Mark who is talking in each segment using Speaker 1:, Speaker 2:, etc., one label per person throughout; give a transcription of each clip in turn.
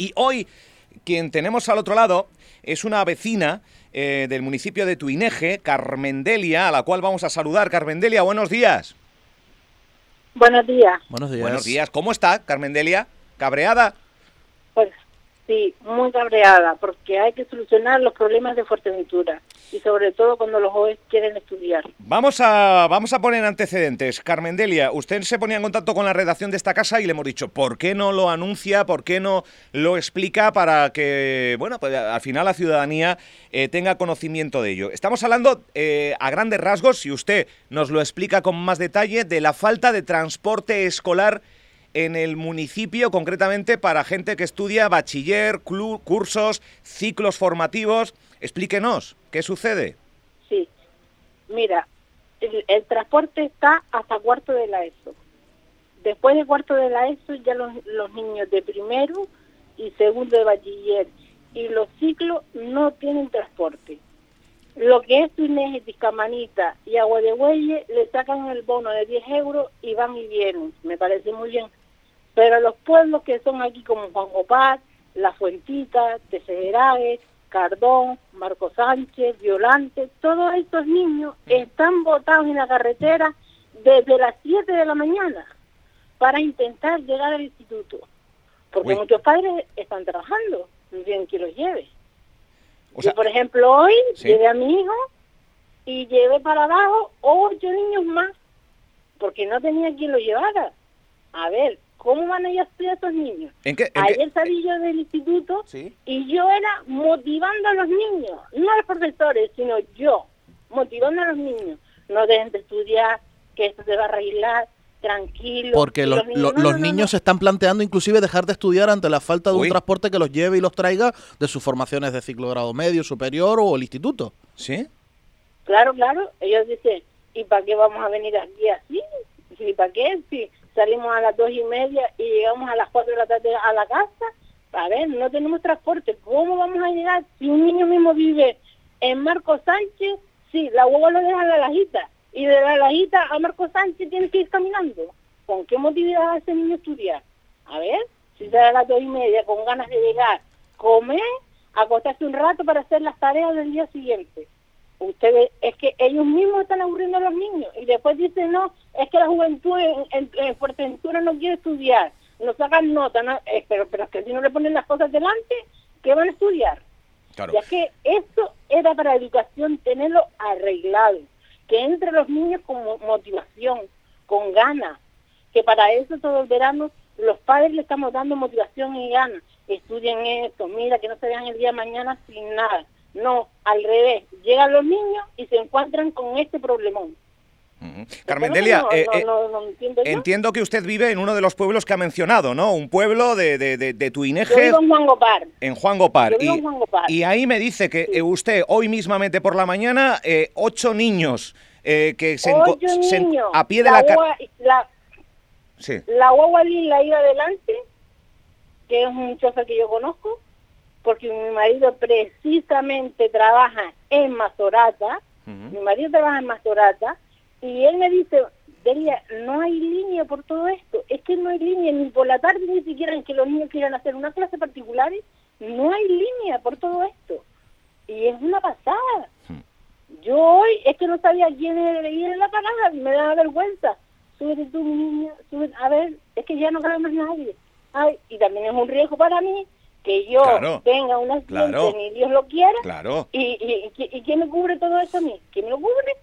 Speaker 1: Y hoy, quien tenemos al otro lado es una vecina eh, del municipio de Tuineje, Carmendelia, a la cual vamos a saludar. Carmendelia, buenos días.
Speaker 2: Buenos días.
Speaker 1: Buenos días. Buenos días. ¿Cómo está, Carmendelia? ¿Cabreada?
Speaker 2: Pues Sí, muy cabreada, porque hay que solucionar los problemas de Fuerteventura y sobre todo cuando los jóvenes quieren estudiar.
Speaker 1: Vamos a, vamos a poner antecedentes. Carmen Delia, usted se ponía en contacto con la redacción de esta casa y le hemos dicho, ¿por qué no lo anuncia? ¿Por qué no lo explica para que, bueno, pues al final la ciudadanía eh, tenga conocimiento de ello? Estamos hablando eh, a grandes rasgos, si usted nos lo explica con más detalle, de la falta de transporte escolar en el municipio, concretamente para gente que estudia bachiller, cursos, ciclos formativos. Explíquenos, ¿qué sucede?
Speaker 2: Sí, mira, el, transporte está hasta cuarto de la ESO. Después de cuarto de la ESO ya los, los niños de primero y segundo de bachiller y los ciclos no tienen transporte. Lo que es Inés, Tiscamanita y Agua de Huelle le sacan el bono de 10 euros y van y vienen. Me parece muy bien. Pero los pueblos que son aquí como Juan Gopar, La Fuentita, Tejeragues, Cardón, Marco Sánchez, Violante, todos estos niños están botados en la carretera desde las 7 de la mañana para intentar llegar al instituto. Porque muchos padres están trabajando, no tienen que los lleve. Yo, por ejemplo, hoy llevé a mi hijo y llevé para abajo ocho niños más, porque no tenía quien lo llevara. A ver, ¿Cómo van a ir a estudiar estos niños? Ayer salí yo del instituto y yo era motivando a los niños, no a los profesores, sino yo, motivando a los niños. No dejen de estudiar, que esto se va a arreglar, tranquilo.
Speaker 3: Porque los, niños, se están planteando inclusive dejar de estudiar ante la falta de un transporte que los lleve y los traiga de sus formaciones de ciclo grado medio, superior o el instituto.
Speaker 1: ¿Sí?
Speaker 2: Claro, claro. Ellos dicen, ¿y para qué vamos a venir aquí así? ¿Y para qué? Si salimos a las dos y media y llegamos a las cuatro de la tarde a la casa. A ver, no tenemos transporte. ¿Cómo vamos a llegar? Si un niño mismo vive en Marco Sánchez, sí, la hueva lo deja en la lajita. Y de la lajita a Marco Sánchez tiene que ir caminando. ¿Con qué motividad hace ese niño estudiar? A ver, si sale a las dos y media con ganas de llegar, comer, acostarse un rato para hacer las tareas del día siguiente ustedes, es que ellos mismos están aburriendo a los niños y después dicen, no, es que la juventud en, en, Fuerteventura no quiere estudiar, no sacan nota, eh, pero, pero es que si no le ponen las cosas delante, ¿qué van a estudiar? Ya que esto era para educación tenerlo arreglado, que entre los niños con motivación, con ganas, que para eso todo el verano los padres le estamos dando motivación y ganas, estudien esto, mira que no se vean el día de mañana sin nada no, al revés. Llegan los niños y se encuentran con este problemón.
Speaker 1: Carmen Delia, eh, eh, entiendo, que usted vive en uno de los pueblos que ha mencionado, ¿no? Un pueblo de, de, de, Tuineje.
Speaker 2: en Juan Gopar.
Speaker 1: En Juan Gopar. Y, ahí me dice que eh, usted hoy mismamente por la mañana, ocho niños que se, a pie de la,
Speaker 2: la, sí. la guagua la iba adelante, que es un chofer que yo conozco, porque mi marido precisamente trabaja en Mazorata, mi marido trabaja en Mazorata, y él me dice, Delia, no hay línea por todo esto, es que no hay línea ni por la tarde ni siquiera en que los niños quieran hacer una clase particular, no hay línea por todo esto. Y es una pasada. Yo hoy es que no sabía quién era en la parada, me da vergüenza. Súbete tú, mi niña, súbete. a ver, es que ya no cabe más nadie. Ay, y también es un riesgo para mí, que yo tenga un accidente, ni Dios lo quiera,
Speaker 1: claro.
Speaker 2: y, y, y, quién me cubre todo eso a mí? ¿Quién me lo cubre?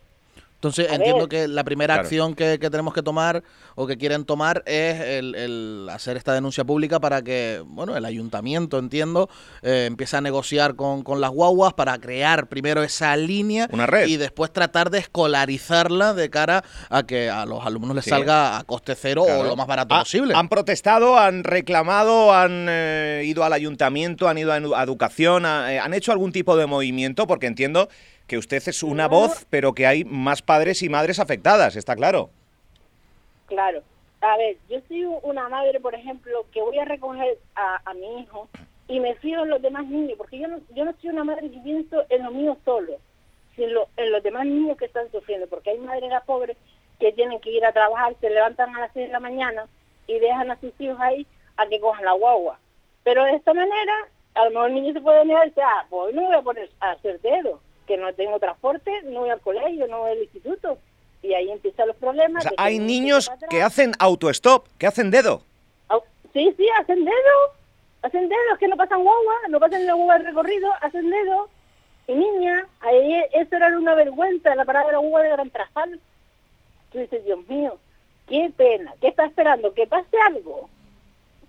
Speaker 3: Entonces entiendo que la primera acción que, tenemos que tomar o que quieren tomar es el, hacer esta denuncia pública para que, bueno, el ayuntamiento, entiendo, eh, empiece a negociar con, con, las guaguas para crear primero esa línea y después tratar de escolarizarla de cara a que a los alumnos les salga a coste cero o lo más barato posible.
Speaker 1: Han protestado, han reclamado, han eh, ido al ayuntamiento, han ido a, educación, eh, han hecho algún tipo de movimiento porque entiendo que usted es una voz, pero que hay más padres y madres afectadas, está claro.
Speaker 2: Claro. A ver, yo soy una madre, por ejemplo, que voy a recoger a, mi hijo y me fío en los demás niños, porque yo no, yo no soy una madre que pienso en los míos solo, sino en los demás niños que están sufriendo, porque hay madres pobres que tienen que ir a trabajar, se levantan a las 6 de la mañana y dejan a sus hijos ahí a que cojan la guagua. Pero de esta manera, a lo mejor el niño se puede negar y decir, ah, pues no voy a poner a hacer dedo, que no tengo transporte, no voy al colegio, no voy al instituto. Y ahí empiezan los problemas.
Speaker 1: O sea, hay niños que hacen autostop, que hacen dedo.
Speaker 2: Sí, sí, hacen dedo. Hacen dedo, es que no pasan guagua, no pasan la guagua de recorrido, hacen dedo. Y niña, ahí eso era una vergüenza, la parada de la guagua de Gran Trajal. Tú dices, Dios mío, qué pena, ¿qué está esperando? Que pase algo.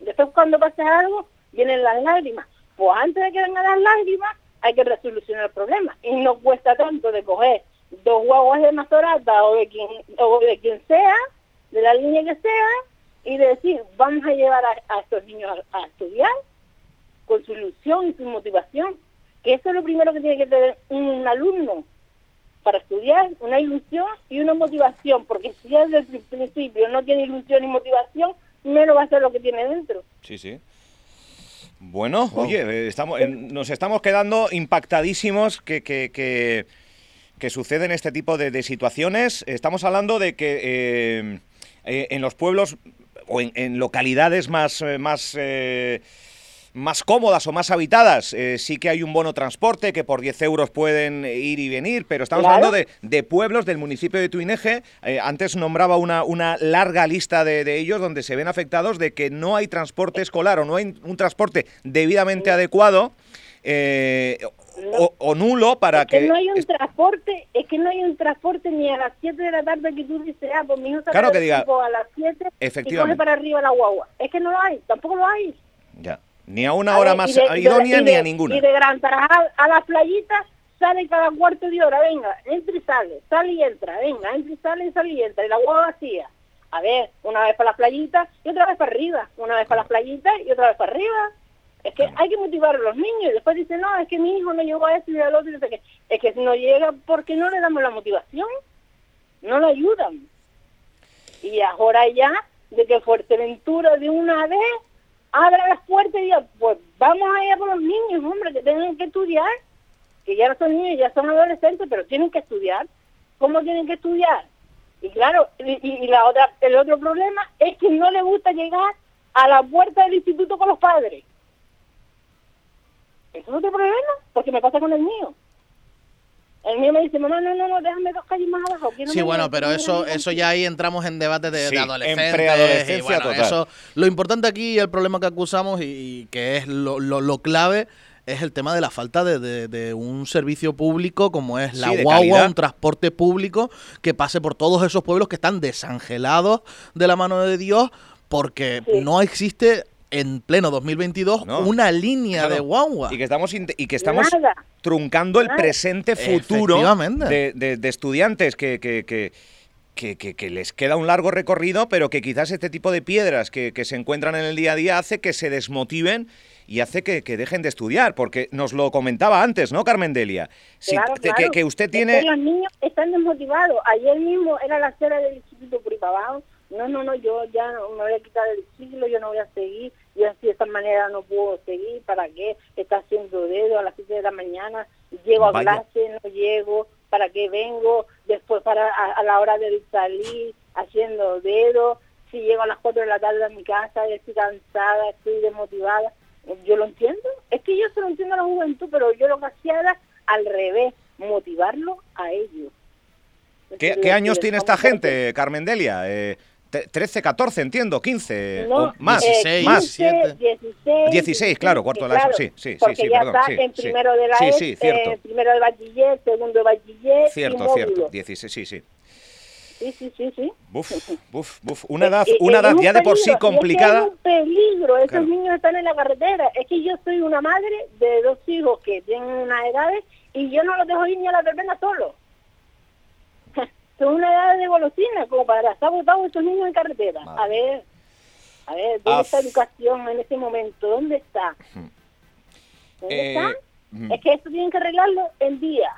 Speaker 2: Después cuando pase algo, vienen las lágrimas. Pues antes de que vengan las lágrimas, hay que resolucionar el problema. Y no cuesta tanto de coger dos guaguas de Mazorata o de quien, o de quien sea, de la línea que sea, y decir, vamos a llevar a, estos niños a, estudiar con su ilusión y su motivación, que eso es lo primero que tiene que tener un alumno para estudiar, una ilusión y una motivación, porque si desde el principio no tiene ilusión y motivación, menos va a ser lo que tiene dentro.
Speaker 1: Sí, sí. Bueno, oye, eh, estamos, nos estamos quedando impactadísimos que, que, que, que suceden este tipo de, situaciones. Estamos hablando de que eh, eh, en los pueblos o en, localidades más, más más cómodas o más habitadas, eh, sí que hay un bono transporte que por 10 euros pueden ir y venir, pero estamos hablando de, pueblos del municipio de Tuineje. Eh, antes nombraba una, una larga lista de, ellos donde se ven afectados de que no hay transporte escolar o no hay un transporte debidamente adecuado. Eh, o, nulo para
Speaker 2: que, no hay un transporte es que no hay un transporte ni a las 7 de la tarde que tú dices ah pues mi hijo
Speaker 1: claro que diga
Speaker 2: a las 7 y coge para arriba la guagua es que no lo hay tampoco lo hay.
Speaker 1: Ya ni a una hora más idónea ni a ninguna.
Speaker 2: Y de Gran Tarajal a las playitas sale cada cuarto de hora, venga, entra y sale, sale y entra, venga, entra y sale, sale y entra, y la agua vacía. A ver, una vez para las playitas y otra vez para arriba, una vez para las playitas y otra vez para arriba. Es que hay que motivar a los niños y después dicen, no, es que mi hijo no llegó a eso y al otro, y que es que si no llega, porque no le damos la motivación? No lo ayudan. Y ahora ya, de que Fuerteventura de una vez abra las puertas y diga, pues vamos a ir con los niños, hombre, que tienen que estudiar, que ya no son niños, ya son adolescentes, pero tienen que estudiar. ¿Cómo tienen que estudiar? Y claro, y, la otra, el otro problema es que no le gusta llegar a la puerta del instituto con los padres. Eso es otro problema, porque me pasa con el mío. El mío me dice, mamá, no, no, no, déjame dos calles más abajo.
Speaker 3: sí, bueno, pero eso eso ya ahí entramos en debate de, de adolescentes. Eso, lo importante aquí, el problema que acusamos y, que es lo, lo, clave, es el tema de la falta de, de, un servicio público como es la guagua, un transporte público que pase por todos esos pueblos que están desangelados de la mano de Dios porque no existe en pleno 2022 una línea de guagua.
Speaker 1: Y que estamos, y que estamos truncando el presente futuro de, de, estudiantes que, que, que, que, les queda un largo recorrido, pero que quizás este tipo de piedras que, se encuentran en el día a día hace que se desmotiven y hace que, dejen de estudiar, porque nos lo comentaba antes, ¿no, Carmen Delia? Que, usted tiene...
Speaker 2: los niños están desmotivados. Ayer mismo era la cera del Instituto Puripabao no, no, no, yo ya me voy a quitar el siglo, yo no voy a seguir, y así de esta manera no puedo seguir, ¿para qué? Está haciendo dedo a las 7 de la mañana, llego a clase, no llego, ¿para qué vengo? Después para a, la hora de salir haciendo dedo, si llego a las 4 de la tarde a mi casa, estoy cansada, estoy desmotivada, yo lo entiendo, es que yo se lo entiendo a la juventud, pero yo lo que hacía era al revés, motivarlo a ellos.
Speaker 1: ¿Qué, años tiene esta gente, Carmen Delia? Eh, 13, 14, entiendo, 15 o más,
Speaker 2: eh, más. 16,
Speaker 1: 16, claro, cuarto de la ESO, sí, sí,
Speaker 2: porque
Speaker 1: sí,
Speaker 2: ya
Speaker 1: perdón,
Speaker 2: está
Speaker 1: sí,
Speaker 2: en primero de la sí, sí, cierto. Eh, primero de bachiller, segundo de bachiller
Speaker 1: Cierto, cierto, 16, sí, sí.
Speaker 2: Sí, sí, sí, sí.
Speaker 1: Buf, buf, buf. Una edad, una edad ya de por sí complicada.
Speaker 2: Es, un peligro, esos niños están en la carretera. Es que yo soy una madre de dos hijos que tienen unas edades y yo no los dejo ir ni a la verbena solo son una edad de golosina, como para estar botados estos niños en carretera. A ver, a ver, ¿dónde está educación en este momento? ¿Dónde está? ¿Dónde está? Eh, es que esto tienen que arreglarlo en día.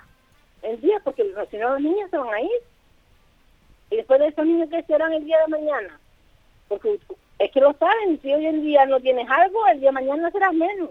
Speaker 2: En día, porque si no los niños se van a ir. Y después de esos niños que serán el día de mañana. Porque es que lo saben, si hoy en día no tienes algo, el día de mañana serás menos.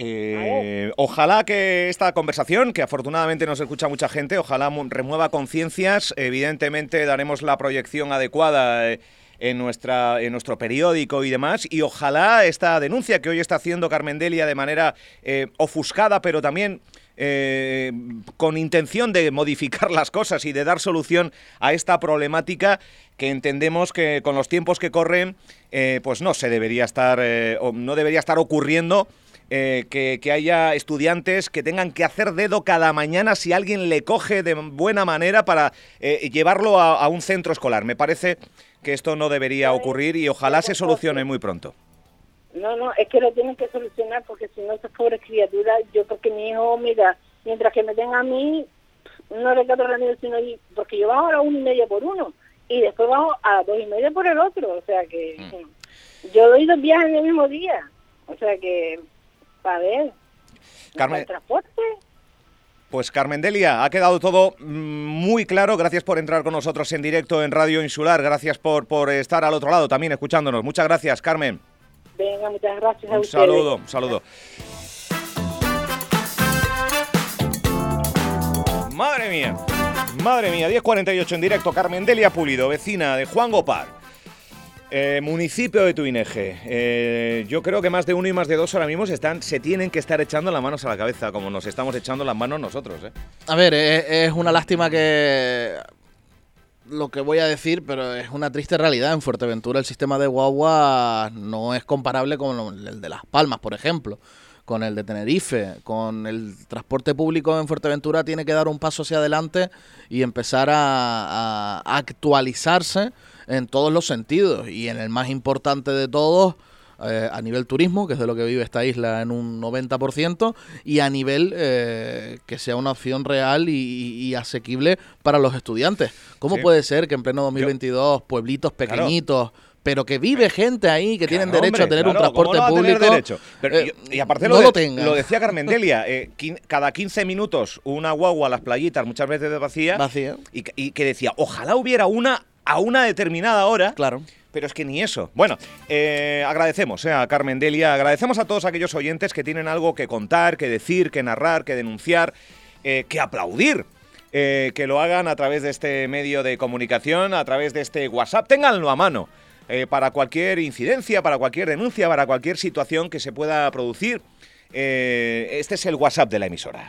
Speaker 1: Eh, ojalá que esta conversación, que afortunadamente nos escucha mucha gente, ojalá remueva conciencias. Evidentemente daremos la proyección adecuada. Eh, en, nuestra, en nuestro periódico y demás. Y ojalá esta denuncia que hoy está haciendo Carmendelia de manera eh, ofuscada, pero también eh, con intención de modificar las cosas y de dar solución a esta problemática que entendemos que con los tiempos que corren, pues no se debería estar, no debería estar ocurriendo. Que, haya estudiantes que tengan que hacer dedo cada mañana si alguien le coge de buena manera para llevarlo a, un centro escolar. Me parece que esto no debería ocurrir y ojalá se solucione muy pronto.
Speaker 2: No, no, es que lo tienen que solucionar porque si no, esas pobres criaturas, yo porque mi hijo, mira, mientras que me tenga a mí, no le quedo remedio sino porque yo bajo a la una y media por uno y después bajo a dos y media por el otro, o sea que mm. yo doy dos viajes en el mismo día, o sea que, para ver,
Speaker 1: Carmen,
Speaker 2: transporte.
Speaker 1: Pues Carmen Delia, ha quedado todo mm, muy claro. Gracias por entrar con nosotros en directo en Radio Insular. Gracias por, por estar al otro lado también escuchándonos. Muchas gracias, Carmen.
Speaker 2: Venga, muchas gracias
Speaker 1: a
Speaker 2: un
Speaker 1: saludo, un saludo. Madre mía, madre mía, 10.48 en directo, Carmen Delia Pulido, vecina de Juan Gopar. Eh, municipio de Tuineje. Eh, yo creo que más de uno y más de dos ahora mismo se, están, se tienen que estar echando las manos a la cabeza, como nos estamos echando las manos nosotros. ¿eh?
Speaker 3: A ver, es una lástima que lo que voy a decir, pero es una triste realidad. En Fuerteventura el sistema de guagua no es comparable con el de Las Palmas, por ejemplo, con el de Tenerife, con el transporte público en Fuerteventura tiene que dar un paso hacia adelante y empezar a, a actualizarse en todos los sentidos. Y en el más importante de todos, eh, a nivel turismo, que es de lo que vive esta isla en un 90%, y a nivel eh, que sea una opción real y, asequible para los estudiantes. ¿Cómo puede ser que en pleno 2022 pueblitos pequeñitos... pero que vive gente ahí que tienen derecho a tener un transporte público.
Speaker 1: Derecho? Eh, y, aparte lo, lo, decía Carmen Delia, cada 15 minutos una guagua a las playitas, muchas veces de vacía,
Speaker 3: vacía.
Speaker 1: Y, y, que decía, ojalá hubiera una a una determinada hora.
Speaker 3: Claro
Speaker 1: pero es que ni eso. Bueno, eh, agradecemos eh, a Carmen Delia, agradecemos a todos aquellos oyentes que tienen algo que contar, que decir, que narrar, que denunciar, eh, que aplaudir. que lo hagan a través de este medio de comunicación, a través de este WhatsApp. Ténganlo a mano para cualquier incidencia, para cualquier denuncia, para cualquier situación que se pueda producir. Este es el WhatsApp de la emisora.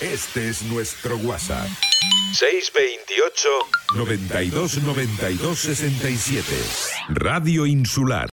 Speaker 4: Este es nuestro WhatsApp. 628 92 92 67. Radio Insular.